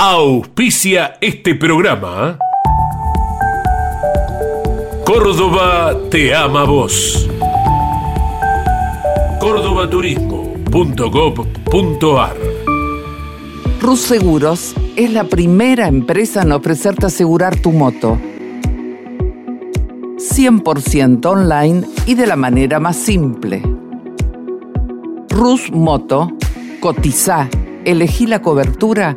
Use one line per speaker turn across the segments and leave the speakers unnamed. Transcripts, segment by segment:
auspicia este programa. Córdoba te ama vos. cordobaturismo.gov.ar
Rus Seguros es la primera empresa en ofrecerte asegurar tu moto. 100% online y de la manera más simple. Rus Moto, cotiza, elegí la cobertura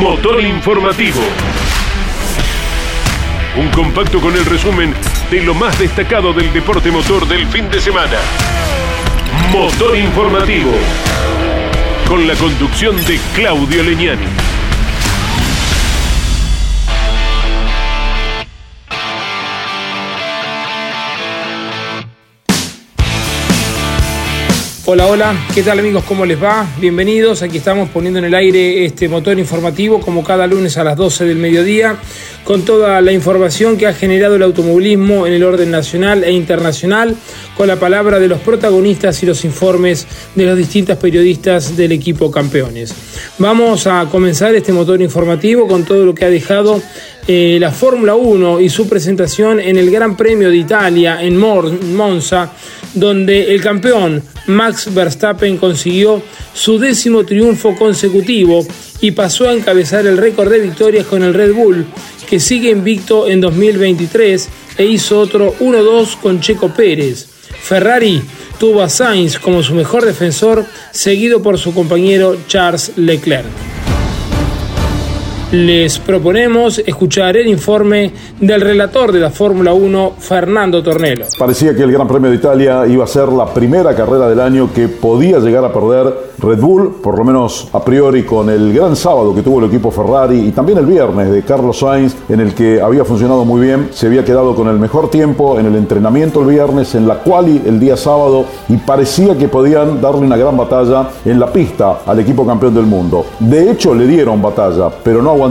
Motor Informativo. Un compacto con el resumen de lo más destacado del deporte motor del fin de semana. Motor Informativo. Con la conducción de Claudio Leñani.
Hola, hola, ¿qué tal amigos? ¿Cómo les va? Bienvenidos, aquí estamos poniendo en el aire este motor informativo como cada lunes a las 12 del mediodía, con toda la información que ha generado el automovilismo en el orden nacional e internacional, con la palabra de los protagonistas y los informes de los distintos periodistas del equipo campeones. Vamos a comenzar este motor informativo con todo lo que ha dejado eh, la Fórmula 1 y su presentación en el Gran Premio de Italia en Monza, donde el campeón Max Verstappen consiguió su décimo triunfo consecutivo y pasó a encabezar el récord de victorias con el Red Bull, que sigue invicto en 2023 e hizo otro 1-2 con Checo Pérez. Ferrari tuvo a Sainz como su mejor defensor, seguido por su compañero Charles Leclerc les proponemos escuchar el informe del relator de la Fórmula 1, Fernando Tornelo.
Parecía que el Gran Premio de Italia iba a ser la primera carrera del año que podía llegar a perder Red Bull, por lo menos a priori con el gran sábado que tuvo el equipo Ferrari y también el viernes de Carlos Sainz, en el que había funcionado muy bien, se había quedado con el mejor tiempo en el entrenamiento el viernes, en la quali el día sábado y parecía que podían darle una gran batalla en la pista al equipo campeón del mundo. De hecho, le dieron batalla, pero no aguantaron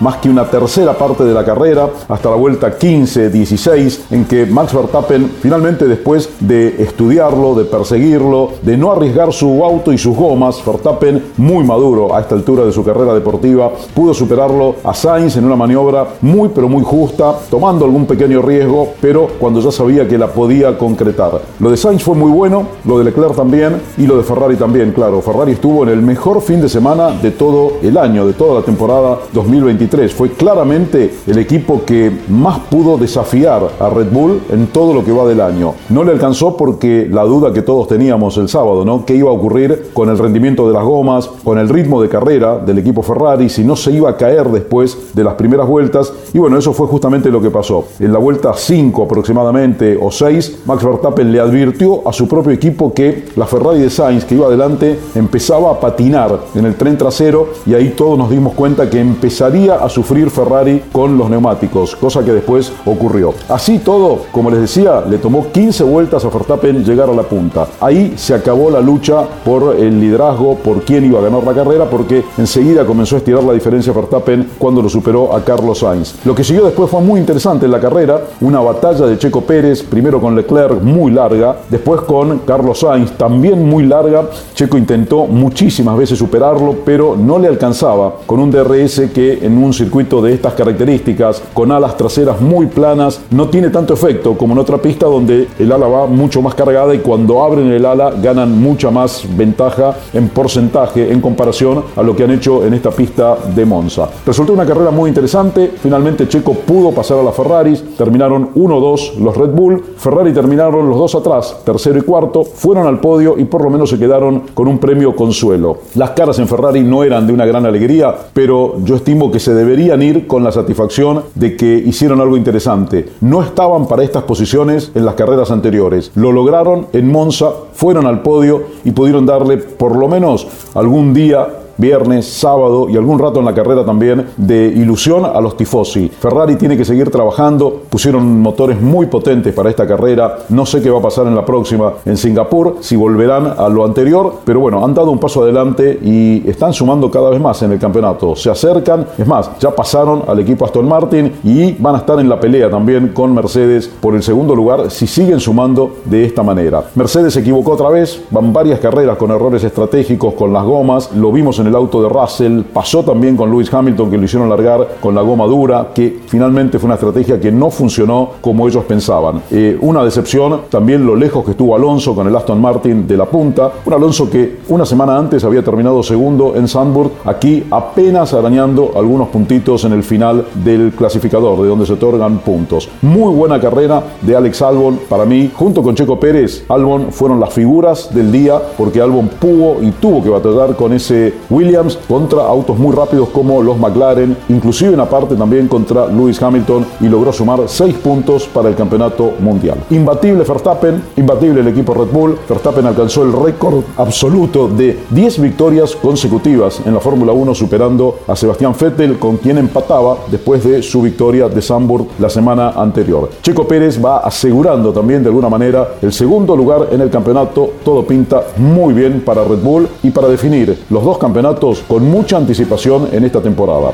más que una tercera parte de la carrera hasta la vuelta 15-16 en que Max Verstappen finalmente después de estudiarlo, de perseguirlo, de no arriesgar su auto y sus gomas, Verstappen muy maduro a esta altura de su carrera deportiva, pudo superarlo a Sainz en una maniobra muy pero muy justa, tomando algún pequeño riesgo, pero cuando ya sabía que la podía concretar. Lo de Sainz fue muy bueno, lo de Leclerc también y lo de Ferrari también, claro. Ferrari estuvo en el mejor fin de semana de todo el año, de toda la temporada 2023. Fue claramente el equipo que más pudo desafiar a Red Bull en todo lo que va del año. No le alcanzó porque la duda que todos teníamos el sábado, ¿no? ¿Qué iba a ocurrir con el rendimiento de las gomas, con el ritmo de carrera del equipo Ferrari, si no se iba a caer después de las primeras vueltas? Y bueno, eso fue justamente lo que pasó. En la vuelta 5 aproximadamente o 6, Max Verstappen le advirtió a su propio equipo que la Ferrari de Sainz que iba adelante empezaba a patinar en el tren trasero y ahí todos nos dimos cuenta que empezaría a sufrir Ferrari con los neumáticos, cosa que después ocurrió. Así todo, como les decía, le tomó 15 vueltas a Verstappen llegar a la punta. Ahí se acabó la lucha por el liderazgo, por quién iba a ganar la carrera, porque enseguida comenzó a estirar la diferencia Verstappen cuando lo superó a Carlos Sainz. Lo que siguió después fue muy interesante en la carrera, una batalla de Checo Pérez, primero con Leclerc muy larga, después con Carlos Sainz también muy larga. Checo intentó muchísimas veces superarlo, pero no le alcanzaba con un DRS que en un circuito de estas características, con alas traseras muy planas, no tiene tanto efecto como en otra pista donde el ala va mucho más cargada y cuando abren el ala ganan mucha más ventaja en porcentaje en comparación a lo que han hecho en esta pista de Monza. Resultó una carrera muy interesante, finalmente Checo pudo pasar a las Ferraris, terminaron 1-2 los Red Bull, Ferrari terminaron los dos atrás, tercero y cuarto, fueron al podio y por lo menos se quedaron con un premio consuelo. Las caras en Ferrari no eran de una gran alegría, pero yo estimo que se deberían ir con la satisfacción de que hicieron algo interesante. No estaban para estas posiciones en las carreras anteriores, lo lograron en Monza, fueron al podio y pudieron darle por lo menos algún día viernes, sábado y algún rato en la carrera también de ilusión a los tifosi. Ferrari tiene que seguir trabajando, pusieron motores muy potentes para esta carrera, no sé qué va a pasar en la próxima en Singapur, si volverán a lo anterior, pero bueno, han dado un paso adelante y están sumando cada vez más en el campeonato, se acercan, es más, ya pasaron al equipo Aston Martin y van a estar en la pelea también con Mercedes por el segundo lugar si siguen sumando de esta manera. Mercedes se equivocó otra vez, van varias carreras con errores estratégicos con las gomas, lo vimos en el auto de Russell, pasó también con Lewis Hamilton que lo hicieron largar con la goma dura, que finalmente fue una estrategia que no funcionó como ellos pensaban. Eh, una decepción también lo lejos que estuvo Alonso con el Aston Martin de la punta, un Alonso que una semana antes había terminado segundo en Sandburg, aquí apenas arañando algunos puntitos en el final del clasificador, de donde se otorgan puntos. Muy buena carrera de Alex Albon para mí, junto con Checo Pérez, Albon fueron las figuras del día porque Albon pudo y tuvo que batallar con ese Williams contra autos muy rápidos como los McLaren, inclusive en la parte también contra Lewis Hamilton y logró sumar 6 puntos para el campeonato mundial. Imbatible Verstappen, imbatible el equipo Red Bull, Verstappen alcanzó el récord absoluto de 10 victorias consecutivas en la Fórmula 1 superando a Sebastián Vettel con quien empataba después de su victoria de Sandburg la semana anterior. Checo Pérez va asegurando también de alguna manera el segundo lugar en el campeonato, todo pinta muy bien para Red Bull y para definir los dos campeonatos con mucha anticipación en esta temporada.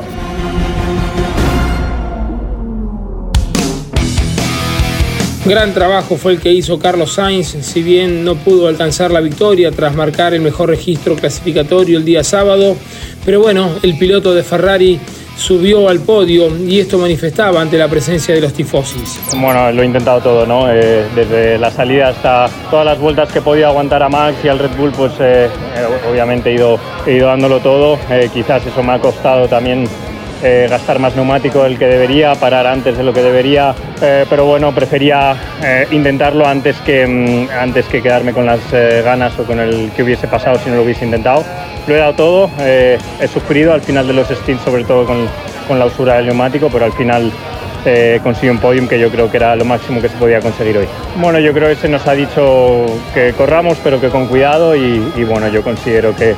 Gran trabajo fue el que hizo Carlos Sainz, si bien no pudo alcanzar la victoria tras marcar el mejor registro clasificatorio el día sábado, pero bueno, el piloto de Ferrari subió al podio y esto manifestaba ante la presencia de los tifosis.
Bueno, lo he intentado todo, ¿no? Eh, desde la salida hasta todas las vueltas que podía aguantar a Max y al Red Bull, pues eh, eh, obviamente he ido, he ido dándolo todo. quizás eso me ha costado también eh, gastar más neumático del que debería, parar antes de lo que debería, eh, pero bueno, prefería eh, intentarlo antes que, mm, antes que quedarme con las ganas o con el que hubiese pasado si no lo hubiese intentado. Lo he dado todo, he sufrido al final de los stints, sobre todo con, con la usura del neumático, pero al final eh, un podium que yo creo que era lo máximo que se podía conseguir hoy. Bueno, yo creo que se nos ha dicho que corramos, pero que con cuidado y bueno, yo considero que,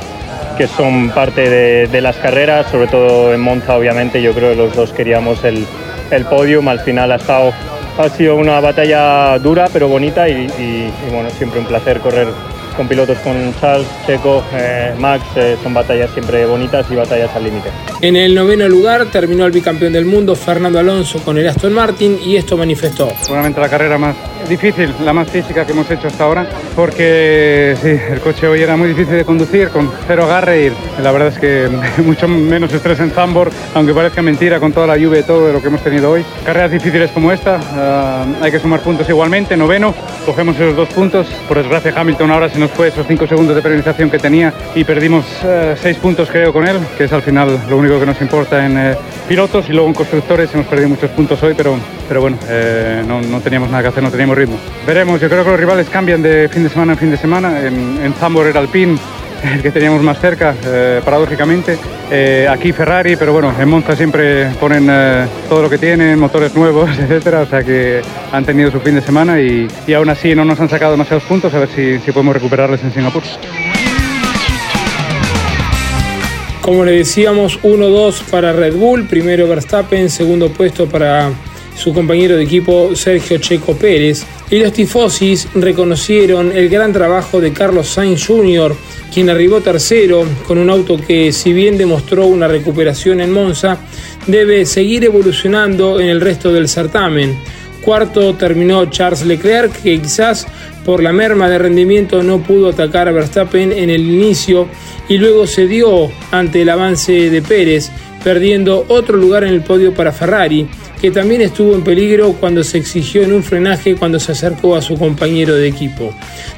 que son parte de, las carreras, sobre todo en Monza obviamente, yo creo que los dos queríamos el, el podium, al final ha, estado, ha sido una batalla dura pero bonita y, y bueno, siempre un placer correr con pilotos con Charles, Checo, eh, Max, eh, son batallas siempre bonitas y batallas al límite.
En el noveno lugar terminó el bicampeón del mundo Fernando Alonso con el Aston Martin y esto manifestó.
Seguramente la carrera más difícil, la más física que hemos hecho hasta ahora, porque sí, el coche hoy era muy difícil de conducir, con cero agarre y la verdad es que mucho menos estrés en Zambor, aunque parezca mentira con toda la lluvia y todo lo que hemos tenido hoy. Carreras difíciles como esta, ah, hay que sumar puntos igualmente, noveno, cogemos esos dos puntos, por desgracia Hamilton ahora se nos fue esos cinco segundos de penalización que tenía y perdimos eh, seis puntos creo con él, que es al final lo único que nos importa en eh, pilotos. Y luego en constructores hemos perdido muchos puntos hoy, pero, pero bueno, eh, no, no, teníamos nada que hacer, no teníamos ritmo. Veremos, yo creo que los rivales cambian de fin de semana en fin de semana, en, en Zambor era Alpine, el que teníamos más cerca, paradójicamente. aquí Ferrari, pero bueno, en Monza siempre ponen todo lo que tienen, motores nuevos, etcétera, o sea que han tenido su fin de semana y, y aún así no nos han sacado demasiados puntos, a ver si, si podemos recuperarles en Singapur.
Como le decíamos, 1-2 para Red Bull, primero Verstappen, segundo puesto para su compañero de equipo Sergio Checo Pérez. Y los tifosis reconocieron el gran trabajo de Carlos Sainz Jr., quien arribó tercero con un auto que si bien demostró una recuperación en Monza, debe seguir evolucionando en el resto del certamen. Cuarto terminó Charles Leclerc, que quizás por la merma de rendimiento no pudo atacar a Verstappen en el inicio y luego se dio ante el avance de Pérez, perdiendo otro lugar en el podio para Ferrari, que también estuvo en peligro cuando se exigió en un frenaje cuando se acercó a su compañero de equipo.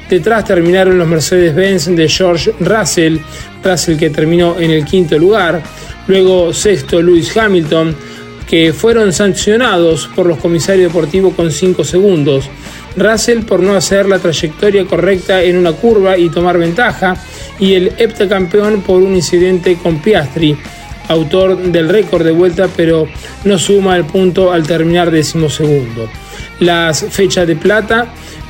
Detrás terminaron los Mercedes-Benz de George Russell, Russell que terminó en el quinto lugar, luego sexto Lewis Hamilton, que fueron sancionados por los comisarios deportivos con 5 segundos. Russell por no hacer la trayectoria correcta en una curva y tomar ventaja, y el heptacampeón por un incidente con Piastri, autor del récord de vuelta, pero no suma el punto al terminar decimosegundo. Las fechas de plata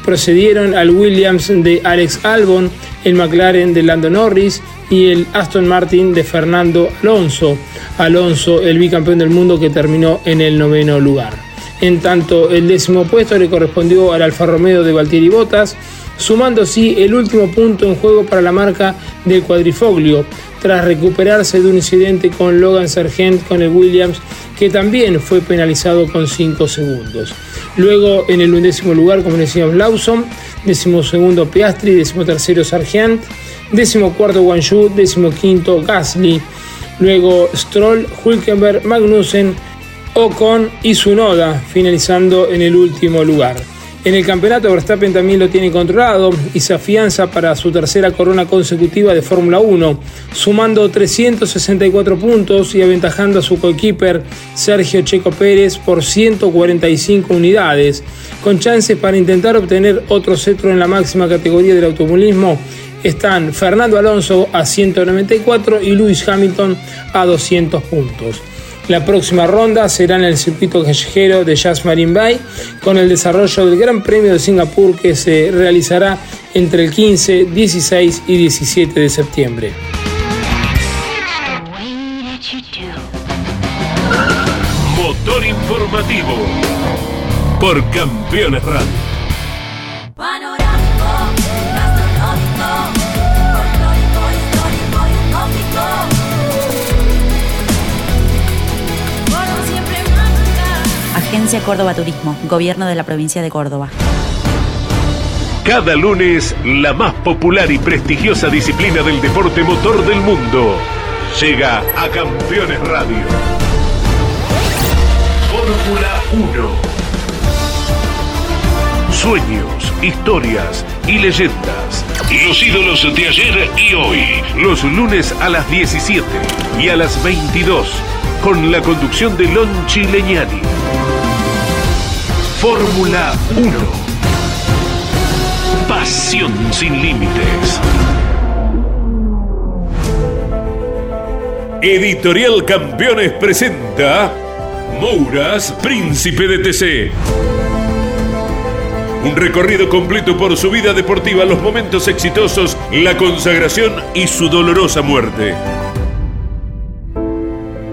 procedieron al Williams de Alex Albon, el McLaren de Lando Norris y el Aston Martin de Fernando Alonso. Alonso, el bicampeón del mundo que terminó en el noveno lugar. En tanto, el décimo puesto le correspondió al Alfa Romeo de Valtteri Bottas, sumando así el último punto en juego para la marca del cuadrifoglio, tras recuperarse de un incidente con Logan Sargent con el Williams, que también fue penalizado con 5 segundos. Luego en el undécimo lugar, como decíamos, Lawson, décimo segundo Piastri, décimo tercero Sargent, décimo cuarto Guanyu, décimo quinto Gasly, luego Stroll, Hulkenberg, Magnussen, Ocon y Sunoda, finalizando en el último lugar. En el campeonato Verstappen también lo tiene controlado y se afianza para su tercera corona consecutiva de Fórmula 1, sumando 364 puntos y aventajando a su coequiper Sergio Checo Pérez por 145 unidades, con chances para intentar obtener otro cetro en la máxima categoría del automovilismo. Están Fernando Alonso a 194 y Lewis Hamilton a 200 puntos. La próxima ronda será en el circuito callejero de Jazz Marine Bay con el desarrollo del Gran Premio de Singapur que se realizará entre el 15, 16 y 17 de septiembre.
Motor informativo por Campeones Radio.
Agencia Córdoba Turismo, Gobierno de la Provincia de Córdoba.
Cada lunes, la más popular y prestigiosa disciplina del deporte motor del mundo llega a Campeones Radio. Fórmula 1. Sueños, historias y leyendas. Los ídolos de ayer y hoy. Los lunes a las 17 y a las 22. Con la conducción de Lon Chileñani. Fórmula 1. Pasión sin límites. Editorial Campeones presenta Mouras, Príncipe de TC. Un recorrido completo por su vida deportiva, los momentos exitosos, la consagración y su dolorosa muerte.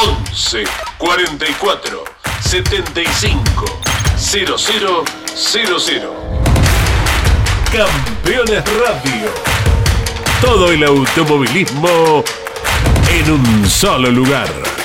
11 44 75 0000. Campeones Radio. Todo el automovilismo en un solo lugar.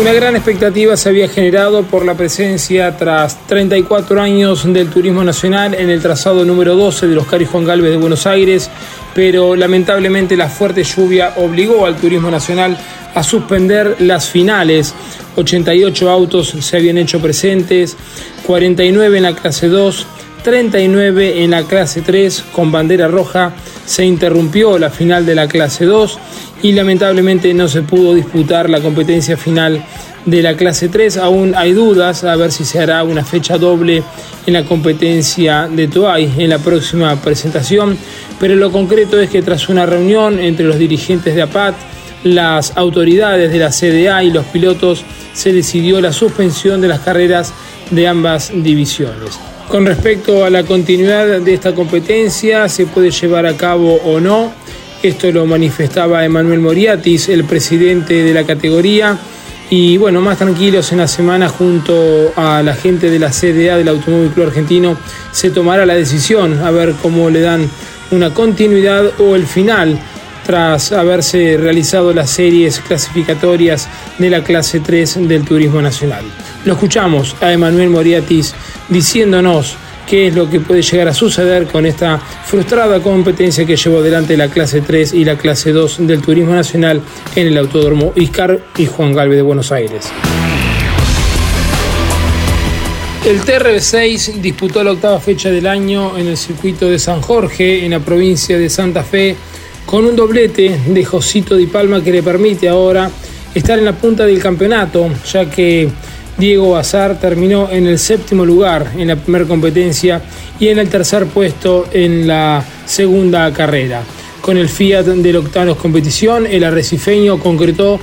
Una gran expectativa se había generado por la presencia tras 34 años del turismo nacional en el trazado número 12 de los Cari Juan Galvez de Buenos Aires, pero lamentablemente la fuerte lluvia obligó al turismo nacional a suspender las finales. 88 autos se habían hecho presentes, 49 en la clase 2, 39 en la clase 3 con bandera roja. Se interrumpió la final de la clase 2 y lamentablemente no se pudo disputar la competencia final de la clase 3. Aún hay dudas a ver si se hará una fecha doble en la competencia de Toay en la próxima presentación, pero lo concreto es que tras una reunión entre los dirigentes de APAT, las autoridades de la CDA y los pilotos, se decidió la suspensión de las carreras de ambas divisiones. Con respecto a la continuidad de esta competencia, se puede llevar a cabo o no esto lo manifestaba Emanuel Moriatis, el presidente de la categoría, Y bueno, más tranquilos en la semana junto a la gente de la CDA del Automóvil Club Argentino se tomará la decisión a ver cómo le dan una continuidad o el final tras haberse realizado las series clasificatorias de la clase 3 del Turismo Nacional. Lo escuchamos a Emanuel Moriatis diciéndonos qué es lo que puede llegar a suceder con esta frustrada competencia que llevó adelante la clase 3 y la clase 2 del Turismo Nacional en el Autódromo Iscar y Juan Galvez de Buenos Aires. El TRB6 disputó la octava fecha del año en el circuito de San Jorge, en la provincia de Santa Fe, con un doblete de Josito Di Palma que le permite ahora estar en la punta del campeonato, ya que Diego Azar terminó en el séptimo lugar en la primera competencia y en el tercer puesto en la segunda carrera. Con el Fiat del Octanos Competición, el arrecifeño concretó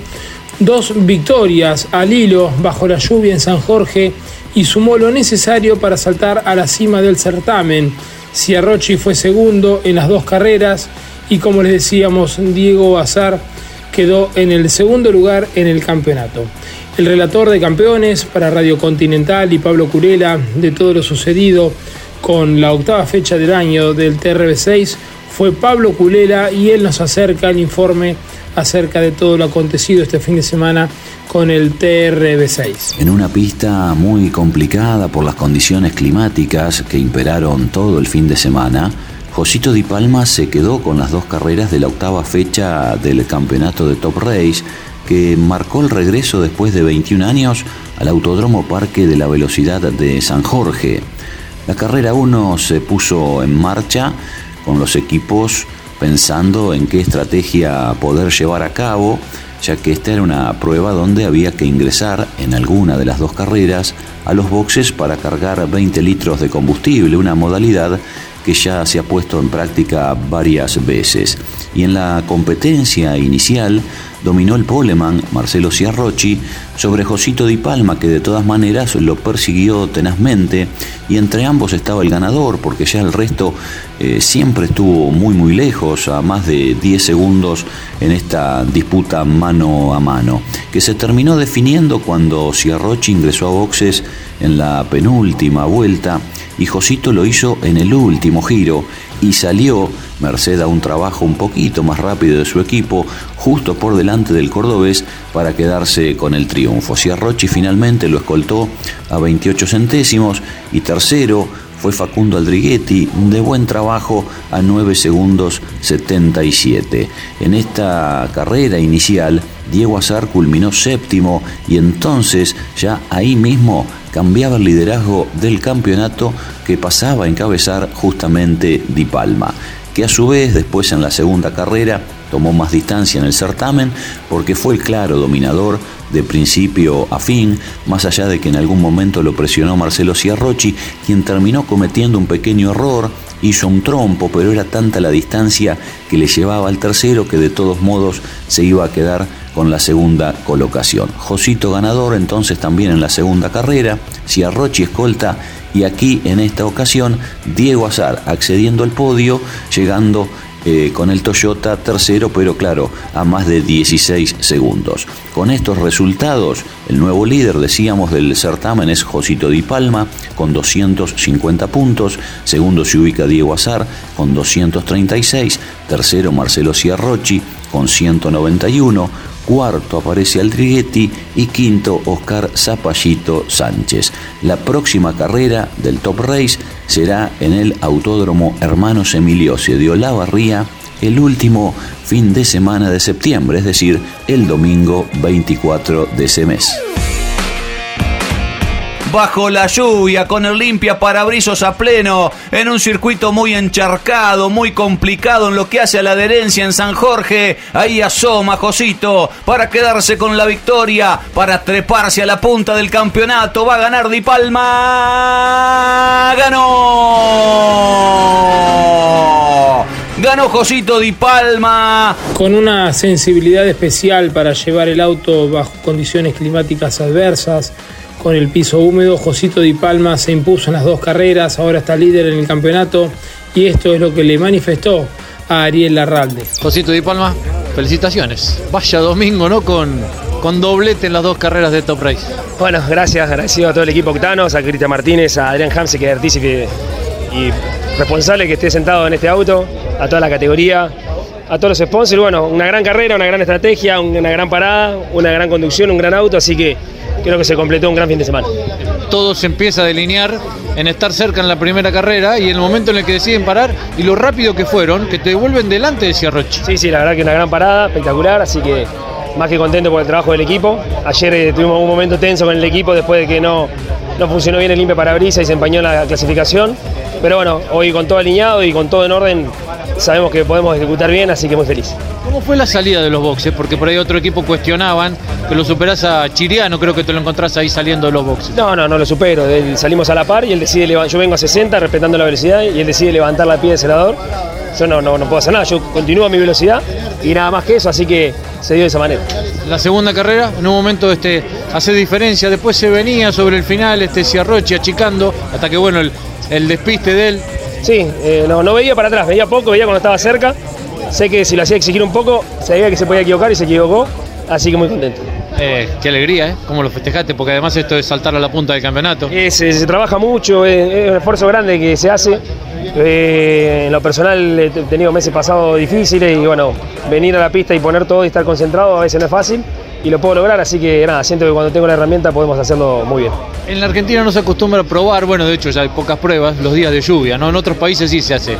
dos victorias al hilo bajo la lluvia en San Jorge y sumó lo necesario para saltar a la cima del certamen. Ciarrochi fue segundo en las dos carreras y como les decíamos, Diego Azar quedó en el segundo lugar en el campeonato. El relator de campeones para Radio Continental y Pablo Curela de todo lo sucedido con la octava fecha del año del TRB6 fue Pablo Curela y él nos acerca el informe acerca de todo lo acontecido este fin de semana con el TRB6.
En una pista muy complicada por las condiciones climáticas que imperaron todo el fin de semana, Josito Di Palma se quedó con las dos carreras de la octava fecha del campeonato de Top Race que marcó el regreso después de 21 años al Autódromo Parque de la Velocidad de San Jorge. La carrera 1 se puso en marcha con los equipos pensando en qué estrategia poder llevar a cabo, ya que esta era una prueba donde había que ingresar en alguna de las dos carreras a los boxes para cargar 20 litros de combustible, una modalidad que ya se ha puesto en práctica varias veces. Y en la competencia inicial dominó el poleman Marcelo Ciarrochi sobre Josito Di Palma, que de todas maneras lo persiguió tenazmente, y entre ambos estaba el ganador, porque ya el resto eh, siempre estuvo muy muy lejos, a más de 10 segundos en esta disputa mano a mano, que se terminó definiendo cuando Ciarrochi ingresó a boxes en la penúltima vuelta y Josito lo hizo en el último giro y salió, merced a un trabajo un poquito más rápido de su equipo, justo por delante del cordobés para quedarse con el triunfo. Ciarrochi finalmente lo escoltó a 28 centésimos y tercero fue Facundo Aldriguetti, de buen trabajo a 9 segundos 77. En esta carrera inicial, Diego Azar culminó séptimo y entonces ya ahí mismo cambiaba el liderazgo del campeonato que pasaba a encabezar justamente Di Palma, que a su vez después en la segunda carrera tomó más distancia en el certamen porque fue el claro dominador de principio a fin, más allá de que en algún momento lo presionó Marcelo Ciarrochi, quien terminó cometiendo un pequeño error, hizo un trompo, pero era tanta la distancia que le llevaba al tercero que de todos modos se iba a quedar con la segunda colocación. Josito ganador entonces también en la segunda carrera, Ciarrochi escolta y aquí en esta ocasión Diego Azar accediendo al podio, llegando eh, con el Toyota tercero, pero claro, a más de 16 segundos. Con estos resultados, el nuevo líder, decíamos, del certamen es Josito Di Palma, con 250 puntos, segundo se ubica Diego Azar, con 236, tercero Marcelo Ciarrochi, con 191, cuarto aparece Aldriguetti y quinto Oscar Zapallito Sánchez. La próxima carrera del Top Race será en el Autódromo Hermanos Emiliosi de Olavarría el último fin de semana de septiembre, es decir, el domingo 24 de ese mes bajo la lluvia, con el limpia parabrizos a pleno, en un circuito muy encharcado, muy complicado en lo que hace a la adherencia en San Jorge. Ahí asoma Josito para quedarse con la victoria, para treparse a la punta del campeonato. Va a ganar Di Palma. ¡Ganó! Ganó Josito Di Palma.
Con una sensibilidad especial para llevar el auto bajo condiciones climáticas adversas con el piso húmedo. Josito Di Palma se impuso en las dos carreras, ahora está líder en el campeonato y esto es lo que le manifestó a Ariel Larralde.
Josito Di Palma, felicitaciones. Vaya domingo, ¿no? Con con doblete en las dos carreras de Top Race.
Bueno, gracias, agradecido a todo el equipo Octanos, a Cristian Martínez, a Adrián Hamse, que es artífice y responsable que esté sentado en este auto, a toda la categoría, a todos los sponsors. Bueno, una gran carrera, una gran estrategia, una gran parada, una gran conducción, un gran auto, así que creo que se completó un gran fin de semana.
Todo se empieza a delinear en estar cerca en la primera carrera y en el momento en el que deciden parar y lo rápido que fueron, que te devuelven delante de Ciarrochi.
Sí, sí, la verdad que una gran parada, espectacular, así que más que contento por el trabajo del equipo. Ayer eh, tuvimos un momento tenso con el equipo después de que no, no funcionó bien el limpio parabrisas y se empañó la clasificación. Pero bueno, hoy con todo alineado y con todo en orden, sabemos que podemos ejecutar bien, así que muy feliz.
¿Cómo fue la salida de los boxes? Porque por ahí otro equipo cuestionaban que lo superás a Chiriano, creo que te lo encontrás ahí saliendo de los boxes.
No, no, no lo supero. Salimos a la par y él decide levantar. Yo vengo a 60 respetando la velocidad y él decide levantar la pie de senador. Yo no, no, no puedo hacer nada, yo continúo a mi velocidad y nada más que eso, así que se dio de esa manera.
La segunda carrera, en un momento este, hace diferencia, después se venía sobre el final este Ciarrochi achicando, hasta que bueno, el, el despiste de él.
Sí, eh, no, no veía para atrás, veía poco, veía cuando estaba cerca. Sé que si lo hacía exigir un poco, sabía que se podía equivocar y se equivocó, así que muy contento.
Eh, qué alegría, ¿eh? ¿Cómo lo festejaste? Porque además esto es saltar a la punta del campeonato.
se trabaja mucho, es, un esfuerzo grande que se hace. Eh, en lo personal he tenido meses pasados difíciles y bueno, venir a la pista y poner todo y estar concentrado a veces no es fácil y lo puedo lograr, así que nada, siento que cuando tengo la herramienta podemos hacerlo muy bien.
En la Argentina no se acostumbra a probar, bueno, de hecho ya hay pocas pruebas, los días de lluvia, ¿no? En otros países sí se hace.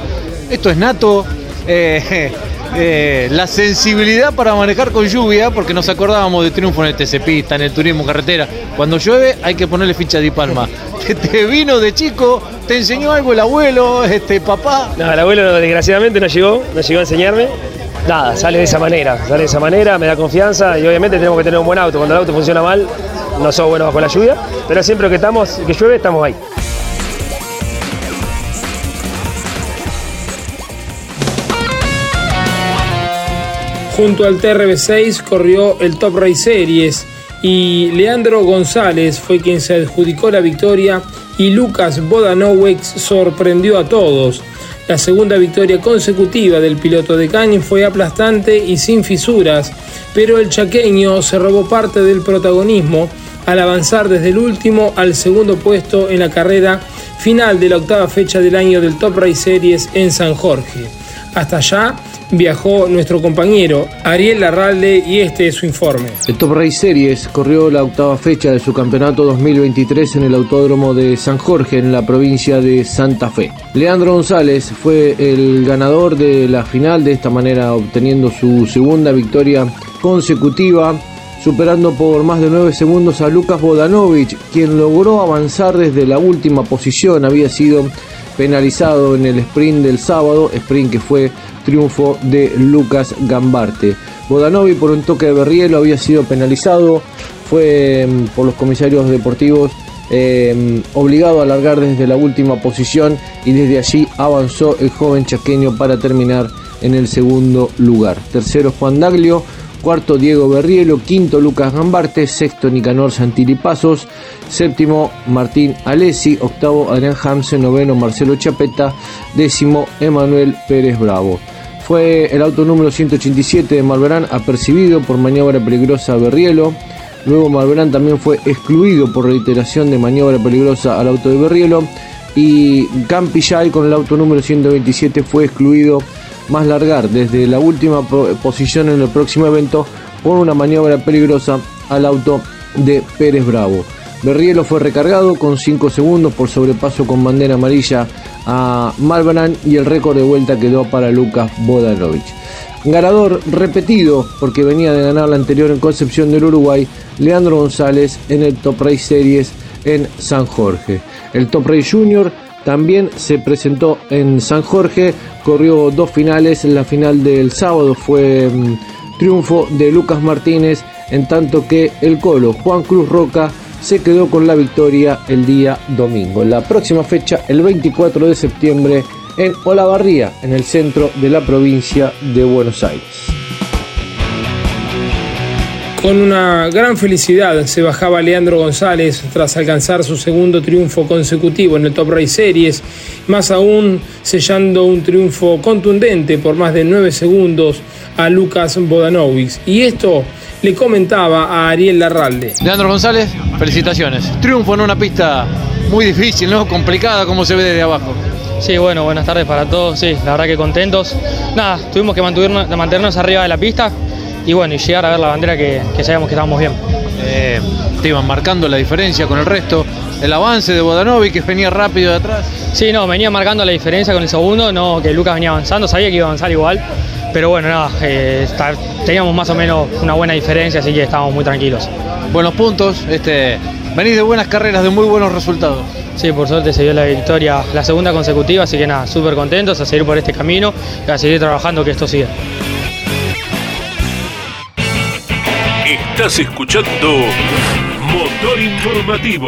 Esto es nato, eh, eh, la sensibilidad para manejar con lluvia, porque nos acordábamos de triunfo en el TC Pista, en el turismo carretera. Cuando llueve hay que ponerle ficha de palma. Te vino de chico, te enseñó algo el abuelo, este papá.
No, el abuelo desgraciadamente no llegó, no llegó a enseñarme. Nada, sale de esa manera, sale de esa manera, me da confianza y obviamente tenemos que tener un buen auto. Cuando el auto funciona mal, no somos buenos bajo la lluvia, pero siempre que estamos, que llueve, estamos ahí.
Junto al TRB6 corrió el Top Race Series y Leandro González fue quien se adjudicó la victoria y Lucas Bodanowicz sorprendió a todos. La segunda victoria consecutiva del piloto de Caña fue aplastante y sin fisuras, pero el chaqueño se robó parte del protagonismo al avanzar desde el último al segundo puesto en la carrera final de la octava fecha del año del Top Race Series en San Jorge. Hasta allá viajó nuestro compañero Ariel Larralde y este es su informe.
El Top Race Series corrió la octava fecha de su campeonato 2023 en el Autódromo de San Jorge en la provincia de Santa Fe. Leandro González fue el ganador de la final de esta manera obteniendo su segunda victoria consecutiva superando por más de 9 segundos a Lucas Bodanovic, quien logró avanzar desde la última posición, había sido penalizado en el sprint del sábado, sprint que fue triunfo de Lucas Gambarte. Bodanovi por un toque de Berrielo había sido penalizado, fue mm, por los comisarios deportivos em, obligado a largar desde la última posición y desde allí avanzó el joven chaqueño para terminar en el segundo lugar. Tercero Juan Daglio, cuarto Diego Berrielo, quinto Lucas Gambarte, sexto Nicanor Pasos, séptimo Martín Alessi, octavo Adrián Hamse, noveno Marcelo Chapeta, décimo Emanuel Pérez Bravo. Fue el auto número 187 de Malverán apercibido por maniobra peligrosa a Berrielo. Luego Malverán también fue excluido por reiteración de maniobra peligrosa al auto de Berrielo. Y Campillay con el auto número 127 fue excluido más largar desde la última posición en el próximo evento por una maniobra peligrosa al auto de Pérez Bravo. Berrielo fue recargado con 5 segundos por sobrepaso con bandera amarilla a Malbran y el récord de vuelta quedó para Lucas Bodanovic. Ganador repetido porque venía de ganar la anterior en Concepción del Uruguay, Leandro González en el Top Race Series en San Jorge. El Top Race Junior también se presentó en San Jorge, corrió dos finales, la final del sábado fue mm, triunfo de Lucas Martínez, en tanto que el colo Juan Cruz Roca se quedó con la victoria el día domingo. La próxima fecha, el 24 de septiembre, en Olavarría, en el centro de la provincia de Buenos Aires.
Con una gran felicidad se bajaba Leandro González tras alcanzar su segundo triunfo consecutivo en el Top Race Series, más aún sellando un triunfo contundente por más de 9 segundos a Lucas Bodanovic. Y esto le comentaba a Ariel Larralde.
Leandro González, felicitaciones. Triunfo en una pista muy difícil, ¿no? Complicada como se ve desde abajo.
Sí, bueno, buenas tardes para todos. Sí, la verdad que contentos. Nada, tuvimos que mantenernos, mantenernos arriba de la pista y bueno, y llegar a ver la bandera que, que sabíamos que estábamos bien.
Eh, te iban marcando la diferencia con el resto. El avance de Bodanovi que venía rápido de atrás.
Sí, no, venía marcando la diferencia con el segundo, no que Lucas venía avanzando, sabía que iba a avanzar igual, pero bueno, nada, eh, teníamos más o menos una buena diferencia, así que estábamos muy tranquilos.
Buenos puntos, este, venís de buenas carreras, de muy buenos resultados.
Sí, por suerte se dio la victoria, la segunda consecutiva, así que nada, súper contentos a seguir por este camino y a seguir trabajando que esto siga.
Estás escuchando Motor Informativo.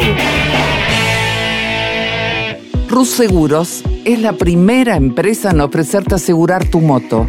Rus Seguros es la primera empresa en ofrecerte asegurar tu moto.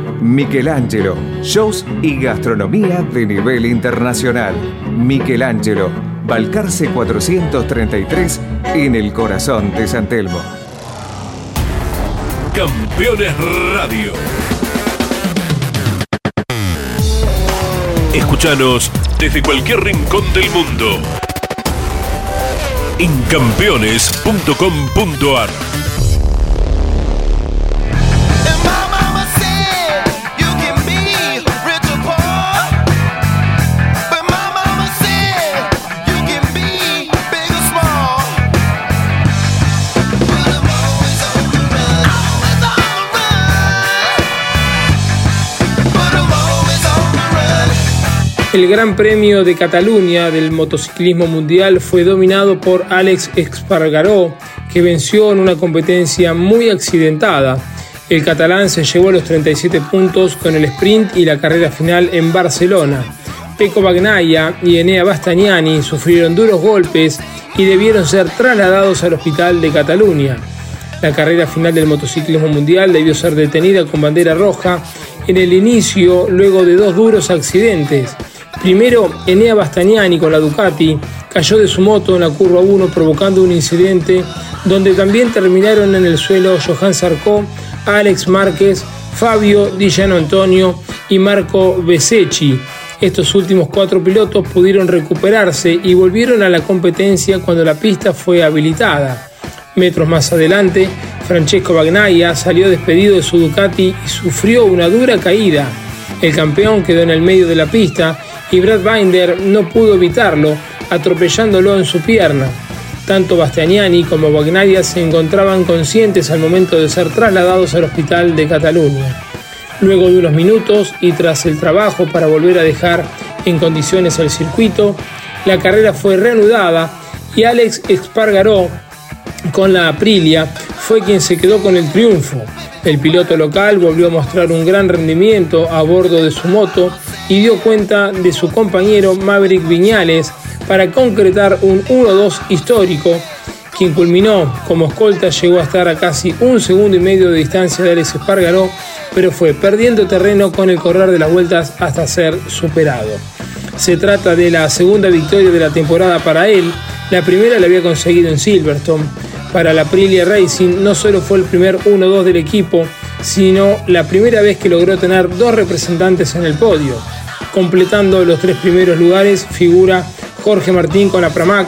Michelangelo, shows y gastronomía de nivel internacional. Michelangelo, Balcarce 433 en el corazón de San Telmo.
Campeones Radio. Escúchanos desde cualquier rincón del mundo. En campeones.com.ar
El Gran Premio de Cataluña del motociclismo mundial fue dominado por Alex Espargaró, que venció en una competencia muy accidentada. El catalán se llevó los 37 puntos con el sprint y la carrera final en Barcelona. Peco Bagnaia y Enea Bastagnani sufrieron duros golpes y debieron ser trasladados al hospital de Cataluña. La carrera final del motociclismo mundial debió ser detenida con bandera roja en el inicio luego de dos duros accidentes. Primero, Enea Bastagnani con la Ducati cayó de su moto en la curva 1 provocando un incidente donde también terminaron en el suelo Johan Sarko, Alex Márquez, Fabio Di Antonio y Marco Besecchi. Estos últimos cuatro pilotos pudieron recuperarse y volvieron a la competencia cuando la pista fue habilitada. Metros más adelante, Francesco Bagnaia salió despedido de su Ducati y sufrió una dura caída. El campeón quedó en el medio de la pista y Brad Binder no pudo evitarlo, atropellándolo en su pierna. Tanto Bastianiani como Bagnaia se encontraban conscientes al momento de ser trasladados al hospital de Cataluña. Luego de unos minutos y tras el trabajo para volver a dejar en condiciones el circuito, la carrera fue reanudada y Alex Espargaró con la Aprilia fue quien se quedó con el triunfo. El piloto local volvió a mostrar un gran rendimiento a bordo de su moto y dio cuenta de su compañero Maverick Viñales para concretar un 1-2 histórico. Quien culminó como escolta llegó a estar a casi un segundo y medio de distancia de Alex Espargaró, pero fue perdiendo terreno con el correr de las vueltas hasta ser superado. Se trata de la segunda victoria de la temporada para él, la primera la había conseguido en Silverstone para la Aprilia Racing no solo fue el primer 1-2 del equipo, sino la primera vez que logró tener dos representantes en el podio. Completando los tres primeros lugares figura Jorge Martín con la Pramac,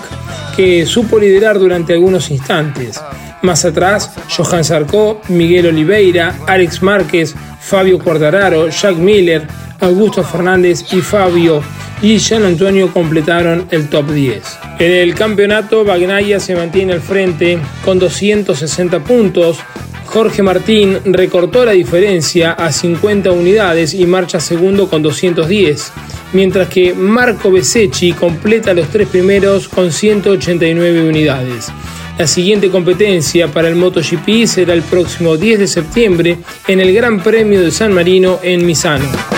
que supo liderar durante algunos instantes. Más atrás, Johan Sarcó, Miguel Oliveira, Alex Márquez, Fabio Quartararo, Jack Miller, Augusto Fernández y Fabio y Jean Antonio completaron el top 10. En el campeonato, Bagnaia se mantiene al frente con 260 puntos. Jorge Martín recortó la diferencia a 50 unidades y marcha segundo con 210, mientras que Marco Besecchi completa los tres primeros con 189 unidades. La siguiente competencia para el MotoGP será el próximo 10 de septiembre en el Gran Premio de San Marino en Misano.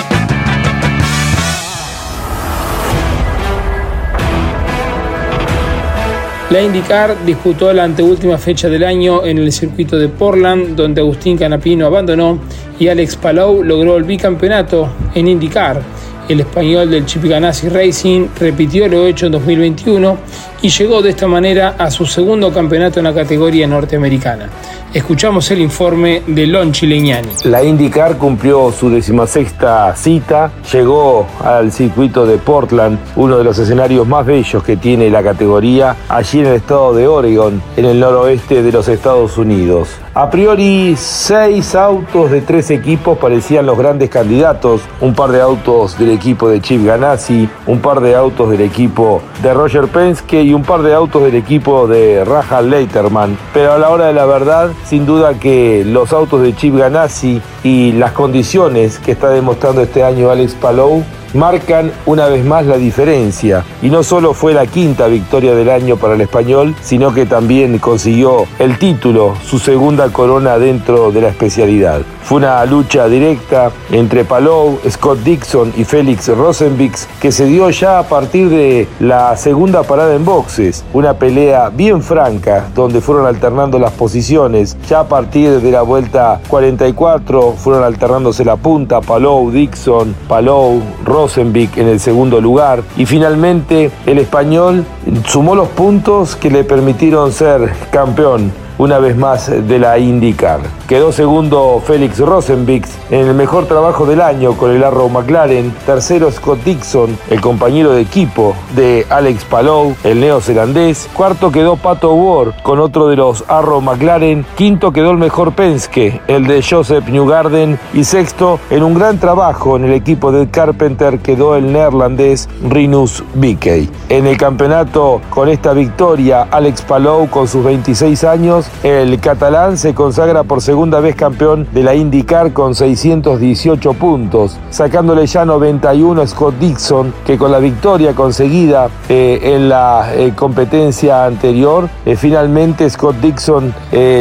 La IndyCar disputó la anteúltima fecha del año en el circuito de Portland, donde Agustín Canapino abandonó y Alex Palou logró el bicampeonato en IndyCar. El español del Chip Ganassi Racing repitió lo hecho en 2021 y llegó de esta manera a su segundo campeonato en la categoría norteamericana. Escuchamos el informe de Lon Chileñani.
La IndyCar cumplió su decimasexta cita, llegó al circuito de Portland, uno de los escenarios más bellos que tiene la categoría, allí en el estado de Oregon, en el noroeste de los Estados Unidos. A priori, seis autos de tres equipos parecían los grandes candidatos. Un par de autos del equipo de Chip Ganassi, un par de autos del equipo de Roger Penske y un par de autos del equipo de Raja Leiterman. Pero a la hora de la verdad, sin duda que los autos de Chip Ganassi y las condiciones que está demostrando este año Alex Palou marcan una vez más la diferencia. Y no solo fue la quinta victoria del año para el español, sino que también consiguió el título, su segunda corona dentro de la especialidad. Fue una lucha directa entre Palou, Scott Dixon y Félix Rosenbix que se dio ya a partir de la segunda parada en boxes. Una pelea bien franca donde fueron alternando las posiciones. Ya a partir de la vuelta 44 fueron alternándose la punta Palou, Dixon, Palou, Rosenbix en el segundo lugar. Y finalmente el español sumó los puntos que le permitieron ser campeón una vez más de la IndyCar. Quedó segundo Félix Rosenbix en el mejor trabajo del año con el Arrow McLaren. Tercero Scott Dixon, el compañero de equipo de Alex Palou, el neozelandés. Cuarto quedó Pato Ward con otro de los Arrow McLaren. Quinto quedó el mejor Penske, el de Joseph Newgarden. Y sexto, en un gran trabajo en el equipo de Carpenter, quedó el neerlandés Rinus Bickey. En el campeonato, con esta victoria, Alex Palou con sus 26 años el catalán se consagra por segunda vez campeón de la IndyCar con 618 puntos, sacándole ya 91 a Scott Dixon, que con la victoria conseguida eh, en la eh, competencia anterior, eh, finalmente Scott Dixon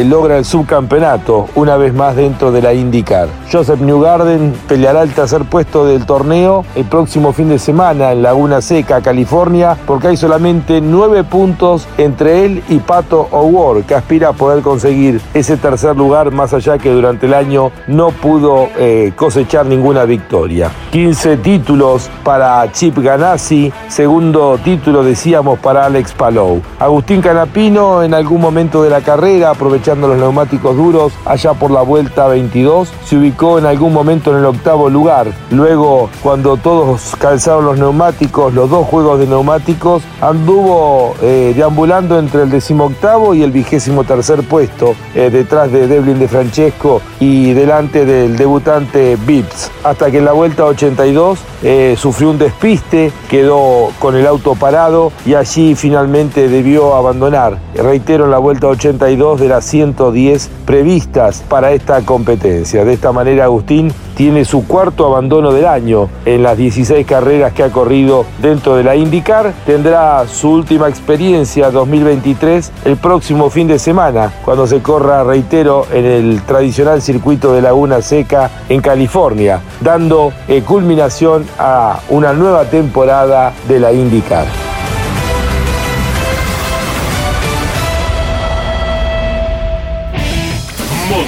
logra el subcampeonato, una vez más dentro de la IndyCar. Joseph Newgarden peleará el tercer puesto del torneo el próximo fin de semana en Laguna Seca, California, porque hay solamente nueve puntos entre él y Pato O'Ward, que aspira poder conseguir ese tercer lugar, más allá que durante el año no pudo eh, cosechar ninguna victoria. 15 títulos para Chip Ganassi, segundo título decíamos para Alex Palou. Agustín Canapino en algún momento de la carrera, aprovechando los neumáticos duros, allá por la vuelta 22, se ubicó en algún momento en el octavo lugar. Luego, cuando todos calzaron los neumáticos, los dos juegos de neumáticos, anduvo eh, deambulando entre el decimoctavo y el vigésimo puesto eh, detrás de Devlin de Francesco y delante del debutante Vips, hasta que en la vuelta 82 eh, sufrió un despiste, quedó con el auto parado y allí finalmente debió abandonar. Reitero, en la vuelta 82 de las 110 previstas para esta competencia. De esta manera, Agustín tiene su cuarto abandono del año en las 16 carreras que ha corrido dentro de la IndyCar. Tendrá su última experiencia 2023 el próximo fin de semana, cuando se corra, reitero, en el tradicional circuito de Laguna Seca en California, dando eh, culminación a una nueva temporada de la IndyCar.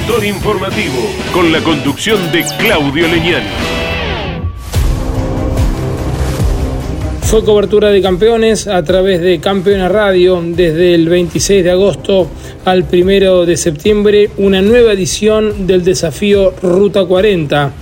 Informativo con la conducción de Claudio Leñán.
Fue cobertura de campeones a través de Campeona Radio desde el 26 de agosto al 1 de septiembre, una nueva edición del desafío Ruta 40.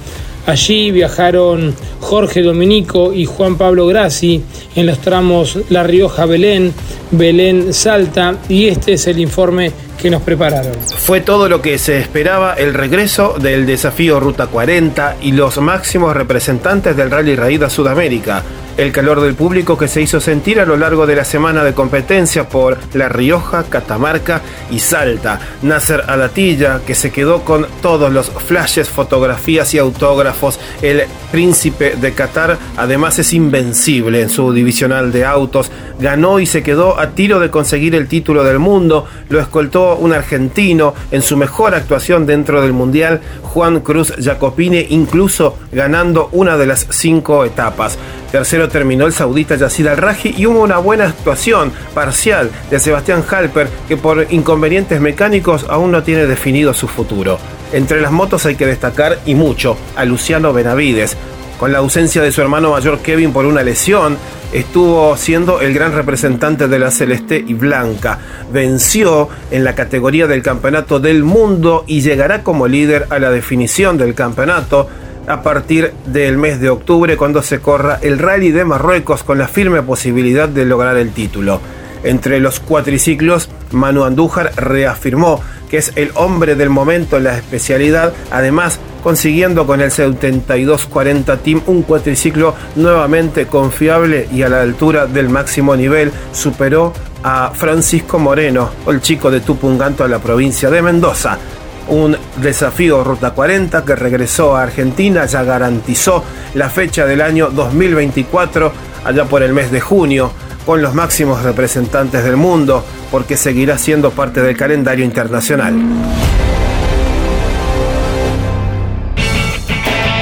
Allí viajaron Jorge Dominico y Juan Pablo Grassi en los tramos La Rioja-Belén, Belén-Salta y este es el informe que nos prepararon.
Fue todo lo que se esperaba el regreso del desafío Ruta 40 y los máximos representantes del Rally Raid a Sudamérica el calor del público que se hizo sentir a lo largo de la semana de competencia por La Rioja, Catamarca y Salta. Nasser Alatilla, que se quedó con todos los flashes, fotografías y autógrafos. El príncipe de Qatar además es invencible en su divisional de autos. Ganó y se quedó a tiro de conseguir el título del mundo. Lo escoltó un argentino en su mejor actuación dentro del Mundial, Juan Cruz Jacopine, incluso ganando una de las cinco etapas. Tercero terminó el saudita Yacid Al-Raji y hubo una buena actuación parcial de Sebastián Halper que por inconvenientes mecánicos aún no tiene definido su futuro. Entre las motos hay que destacar y mucho a Luciano Benavides. Con la ausencia de su hermano mayor Kevin por una lesión, estuvo siendo el gran representante de la Celeste y Blanca. Venció en la categoría del Campeonato del Mundo y llegará como líder a la definición del campeonato a partir del mes de octubre cuando se corra el Rally de Marruecos con la firme posibilidad de lograr el título. Entre los cuatriciclos, Manu Andújar reafirmó que es el hombre del momento en la especialidad, además consiguiendo con el 7240 Team un cuatriciclo nuevamente confiable y a la altura del máximo nivel, superó a Francisco Moreno, el chico de Tupunganto a la provincia de Mendoza un desafío Ruta 40 que regresó a Argentina, ya garantizó la fecha del año 2024, allá por el mes de junio, con los máximos representantes del mundo, porque seguirá siendo parte del calendario internacional.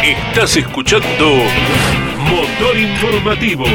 Estás escuchando Motor Informativo.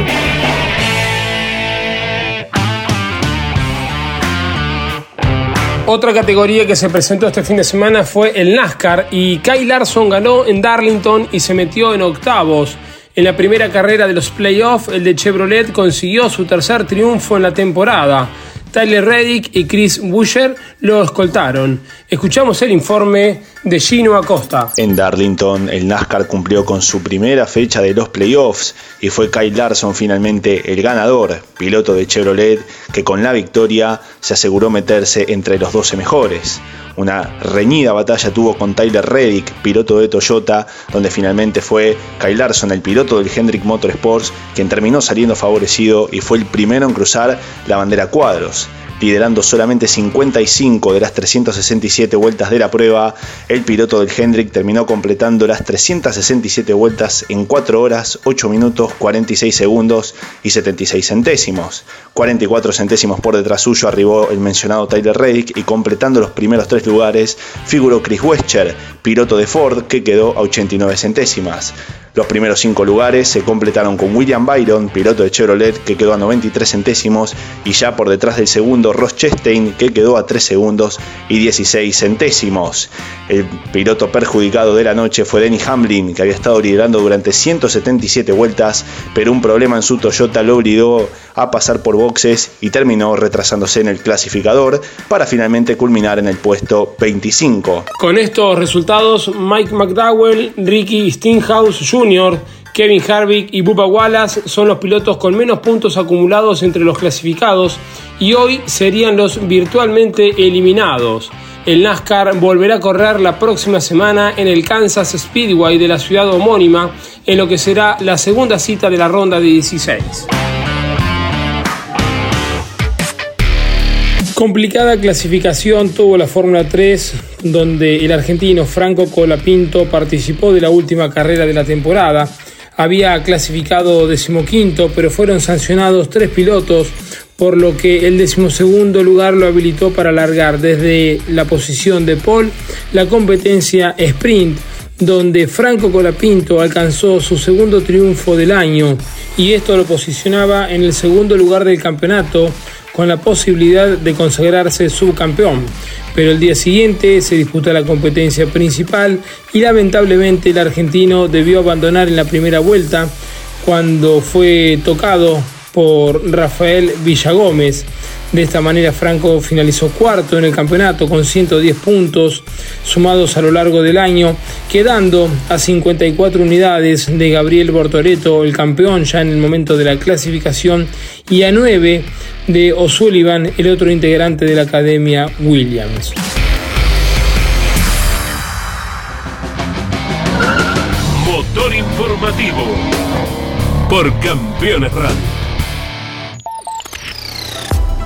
Otra categoría que se presentó este fin de semana fue el NASCAR y Kyle Larson ganó en Darlington y se metió en octavos. En la primera carrera de los playoffs, el de Chevrolet consiguió su tercer triunfo en la temporada. Tyler Reddick y Chris Busher lo escoltaron. Escuchamos el informe de Gino Acosta.
En Darlington, el NASCAR cumplió con su primera fecha de los playoffs y fue Kyle Larson finalmente el ganador, piloto de Chevrolet, que con la victoria se aseguró meterse entre los 12 mejores. Una reñida batalla tuvo con Tyler Reddick, piloto de Toyota, donde finalmente fue Kyle Larson, el piloto del Hendrick Motorsports, quien terminó saliendo favorecido y fue el primero en cruzar la bandera cuadros liderando solamente 55 de las 367 vueltas de la prueba, el piloto del Hendrick terminó completando las 367 vueltas en 4 horas, 8 minutos, 46 segundos y 76 centésimos. 44 centésimos por detrás suyo arribó el mencionado Tyler Reddick y completando los primeros tres lugares figuró Chris Wescher, piloto de Ford, que quedó a 89 centésimas. Los primeros cinco lugares se completaron con William Byron, piloto de Chevrolet, que quedó a 93 centésimos, y ya por detrás del segundo Ross Chastain, que quedó a 3 segundos y 16 centésimos. El piloto perjudicado de la noche fue Denny Hamlin, que había estado liderando durante 177 vueltas, pero un problema en su Toyota lo obligó a pasar por boxes y terminó retrasándose en el clasificador para finalmente culminar en el puesto 25.
Con estos resultados, Mike McDowell, Ricky Stinghouse Jr., Kevin Harvick y Bubba Wallace son los pilotos con menos puntos acumulados entre los clasificados y hoy serían los virtualmente eliminados. El NASCAR volverá a correr la próxima semana en el Kansas Speedway de la ciudad homónima, en lo que será la segunda cita de la ronda de 16. Complicada clasificación tuvo la Fórmula 3, donde el argentino Franco Colapinto participó de la última carrera de la temporada. Había clasificado decimoquinto, pero fueron sancionados tres pilotos, por lo que el decimosegundo lugar lo habilitó para alargar desde la posición de Paul la competencia sprint, donde Franco Colapinto alcanzó su segundo triunfo del año y esto lo posicionaba en el segundo lugar del campeonato con la posibilidad de consagrarse subcampeón. Pero el día siguiente se disputa la competencia principal y lamentablemente el argentino debió abandonar en la primera vuelta cuando fue tocado por Rafael Villagómez. De esta manera Franco finalizó cuarto en el campeonato con 110 puntos sumados a lo largo del año, quedando a 54 unidades de Gabriel Bortoreto, el campeón ya en el momento de la clasificación, y a 9 de O'Sullivan, el otro integrante de la Academia Williams.
Motor informativo por Campeones Radio.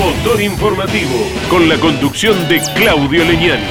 Motor informativo con la conducción de Claudio Leñani.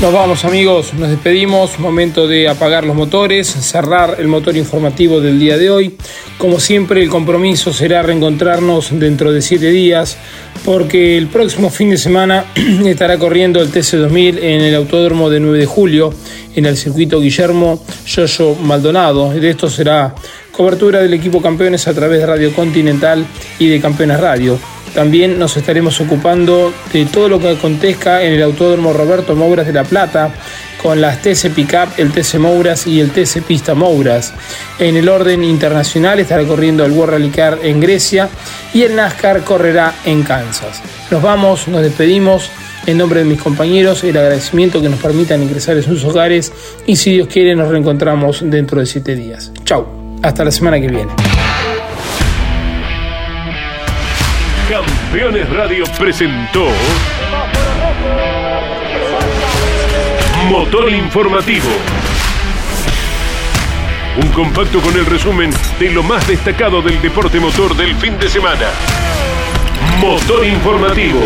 Nos vamos amigos, nos despedimos, momento de apagar los motores, cerrar el motor informativo del día de hoy. Como siempre el compromiso será reencontrarnos dentro de siete días porque el próximo fin de semana estará corriendo el TC2000 en el Autódromo de 9 de julio en el circuito Guillermo Yoyo Maldonado. De esto será cobertura del equipo campeones a través de Radio Continental y de Campeones Radio. También nos estaremos ocupando de todo lo que acontezca en el Autódromo Roberto Mouras de La Plata, con las TC Pickup, el TC Mouras y el TC Pista Mouras. En el orden internacional estará corriendo el World Rally Car en Grecia y el NASCAR correrá en Kansas. Nos vamos, nos despedimos. En nombre de mis compañeros, el agradecimiento que nos permitan ingresar en sus hogares y si Dios quiere nos reencontramos dentro de siete días. Chau, hasta la semana que viene.
Campeones Radio presentó Motor Informativo. Un compacto con el resumen de lo más destacado del deporte motor del fin de semana. Motor Informativo.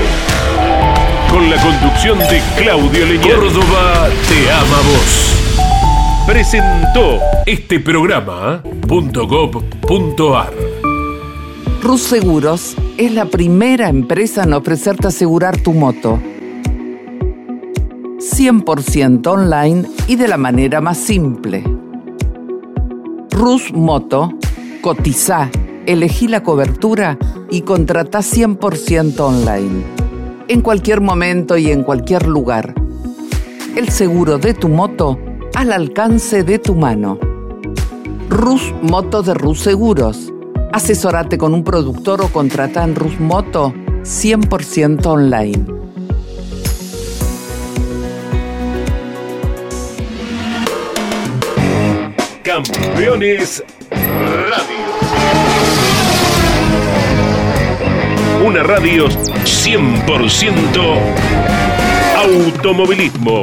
Con la conducción de Claudio Leñani. Córdoba te ama vos. Presentó este programa .gov.ar
Rus Seguros es la primera empresa en ofrecerte asegurar tu moto. 100% online y de la manera más simple. Rus Moto, cotiza, elegí la cobertura y contrata 100% online. En cualquier momento y en cualquier lugar. El seguro de tu moto al alcance de tu mano. Rus Moto de Rus Seguros. Asesorate con un productor o contrata en Rus Moto 100% online.
Campeones Radio. Una radio 100% automovilismo.